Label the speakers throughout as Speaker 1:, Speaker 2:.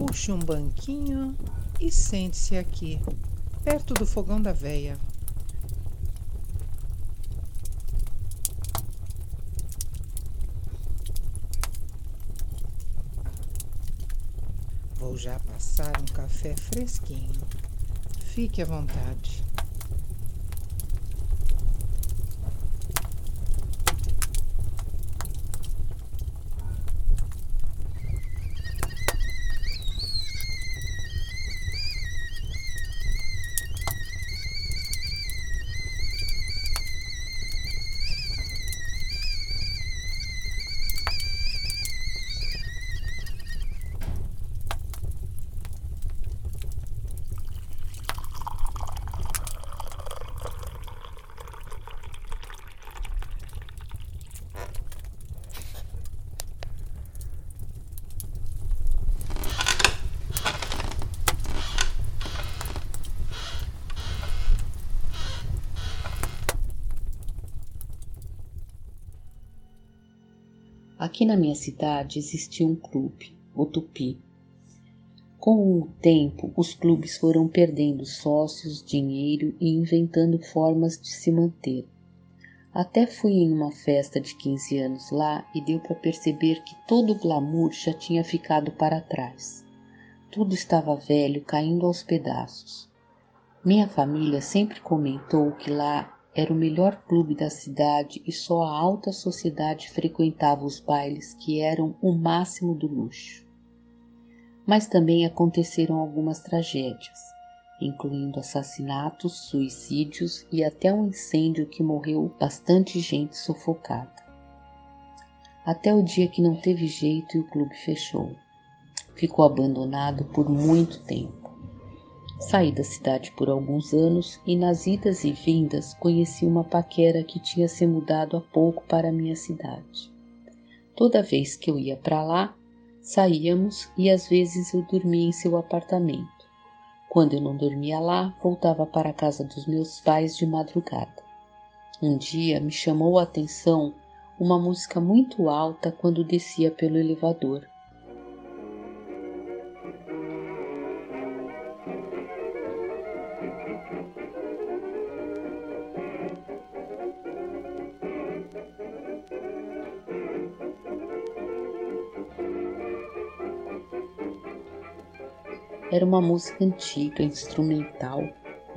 Speaker 1: Puxe um banquinho e sente-se aqui, perto do fogão da veia. Vou já passar um café fresquinho. Fique à vontade.
Speaker 2: Aqui na minha cidade existia um clube, o Tupi. Com o tempo, os clubes foram perdendo sócios, dinheiro e inventando formas de se manter. Até fui em uma festa de 15 anos lá e deu para perceber que todo o glamour já tinha ficado para trás. Tudo estava velho, caindo aos pedaços. Minha família sempre comentou que lá era o melhor clube da cidade e só a alta sociedade frequentava os bailes que eram o máximo do luxo. Mas também aconteceram algumas tragédias, incluindo assassinatos, suicídios e até um incêndio que morreu bastante gente sufocada. Até o dia que não teve jeito e o clube fechou. Ficou abandonado por muito tempo. Saí da cidade por alguns anos e nas idas e vindas conheci uma paquera que tinha se mudado há pouco para a minha cidade. Toda vez que eu ia para lá, saíamos e às vezes eu dormia em seu apartamento. Quando eu não dormia lá, voltava para a casa dos meus pais de madrugada. Um dia me chamou a atenção uma música muito alta quando descia pelo elevador. Era uma música antiga, instrumental,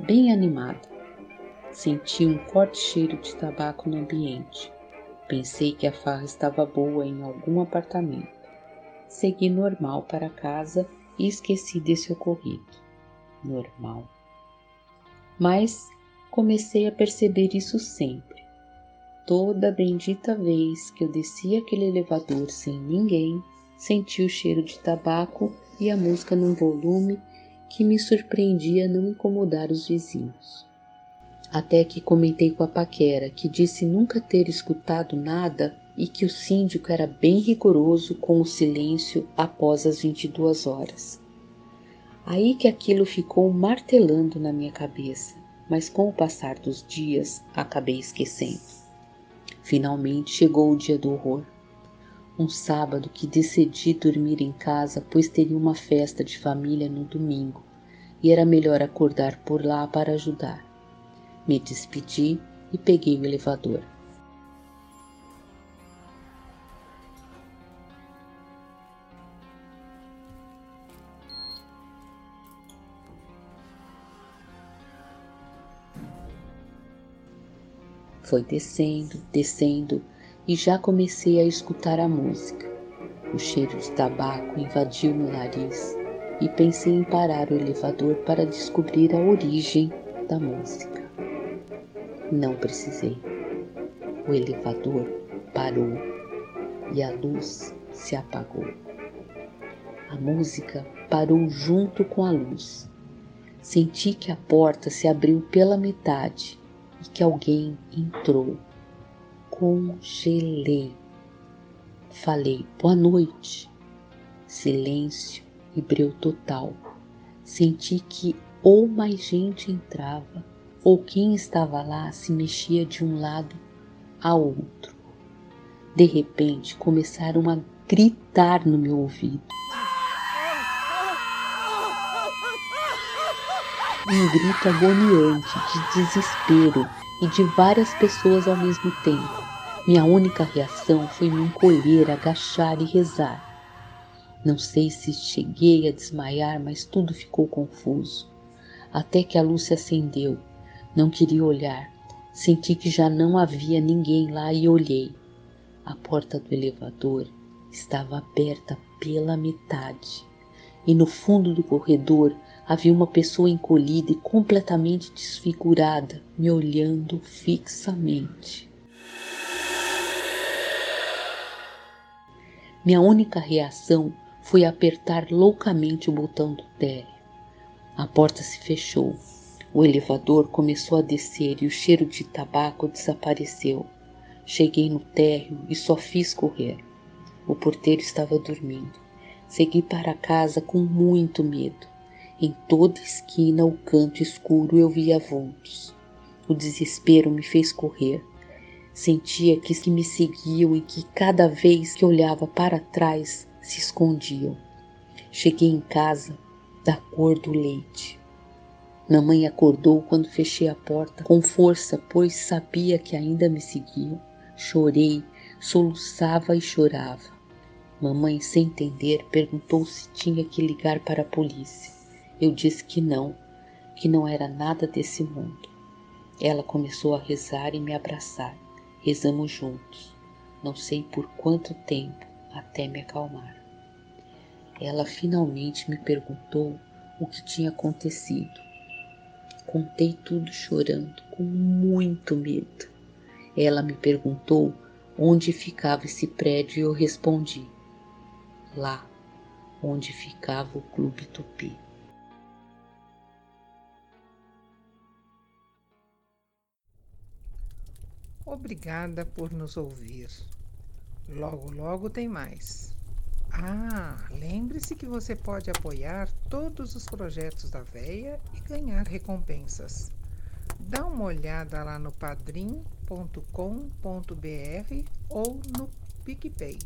Speaker 2: bem animada. Senti um forte cheiro de tabaco no ambiente. Pensei que a farra estava boa em algum apartamento. Segui normal para casa e esqueci desse ocorrido. Normal. Mas comecei a perceber isso sempre. Toda bendita vez que eu descia aquele elevador sem ninguém, senti o cheiro de tabaco e a música num volume que me surpreendia não incomodar os vizinhos. Até que comentei com a paquera, que disse nunca ter escutado nada e que o síndico era bem rigoroso com o silêncio após as 22 horas. Aí que aquilo ficou martelando na minha cabeça, mas com o passar dos dias acabei esquecendo. Finalmente chegou o dia do horror um sábado que decidi dormir em casa, pois teria uma festa de família no domingo e era melhor acordar por lá para ajudar. Me despedi e peguei o elevador. Foi descendo, descendo e já comecei a escutar a música. O cheiro de tabaco invadiu meu nariz e pensei em parar o elevador para descobrir a origem da música. Não precisei. O elevador parou e a luz se apagou. A música parou junto com a luz. Senti que a porta se abriu pela metade e que alguém entrou congelei. Falei boa noite. Silêncio e breu total. Senti que ou mais gente entrava, ou quem estava lá se mexia de um lado a outro. De repente começaram a gritar no meu ouvido. Um grito agoniante de desespero e de várias pessoas ao mesmo tempo. Minha única reação foi me encolher, agachar e rezar. Não sei se cheguei a desmaiar, mas tudo ficou confuso. Até que a luz se acendeu. Não queria olhar. Senti que já não havia ninguém lá e olhei. A porta do elevador estava aberta pela metade e no fundo do corredor havia uma pessoa encolhida e completamente desfigurada, me olhando fixamente. Minha única reação foi apertar loucamente o botão do térreo. A porta se fechou. O elevador começou a descer e o cheiro de tabaco desapareceu. Cheguei no térreo e só fiz correr. O porteiro estava dormindo. Segui para casa com muito medo. Em toda esquina, o canto escuro, eu via vultos. O desespero me fez correr. Sentia que me seguiam e que cada vez que olhava para trás se escondiam. Cheguei em casa da cor do leite. Mamãe acordou quando fechei a porta com força, pois sabia que ainda me seguiam. Chorei, soluçava e chorava. Mamãe, sem entender, perguntou se tinha que ligar para a polícia. Eu disse que não, que não era nada desse mundo. Ela começou a rezar e me abraçar. Rezamos juntos. Não sei por quanto tempo até me acalmar. Ela finalmente me perguntou o que tinha acontecido. Contei tudo chorando, com muito medo. Ela me perguntou onde ficava esse prédio e eu respondi: lá onde ficava o Clube Tupi.
Speaker 1: Obrigada por nos ouvir. Logo, logo tem mais. Ah, lembre-se que você pode apoiar todos os projetos da Veia e ganhar recompensas. Dá uma olhada lá no padrim.com.br ou no PicPay.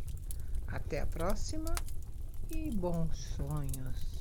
Speaker 1: Até a próxima e bons sonhos.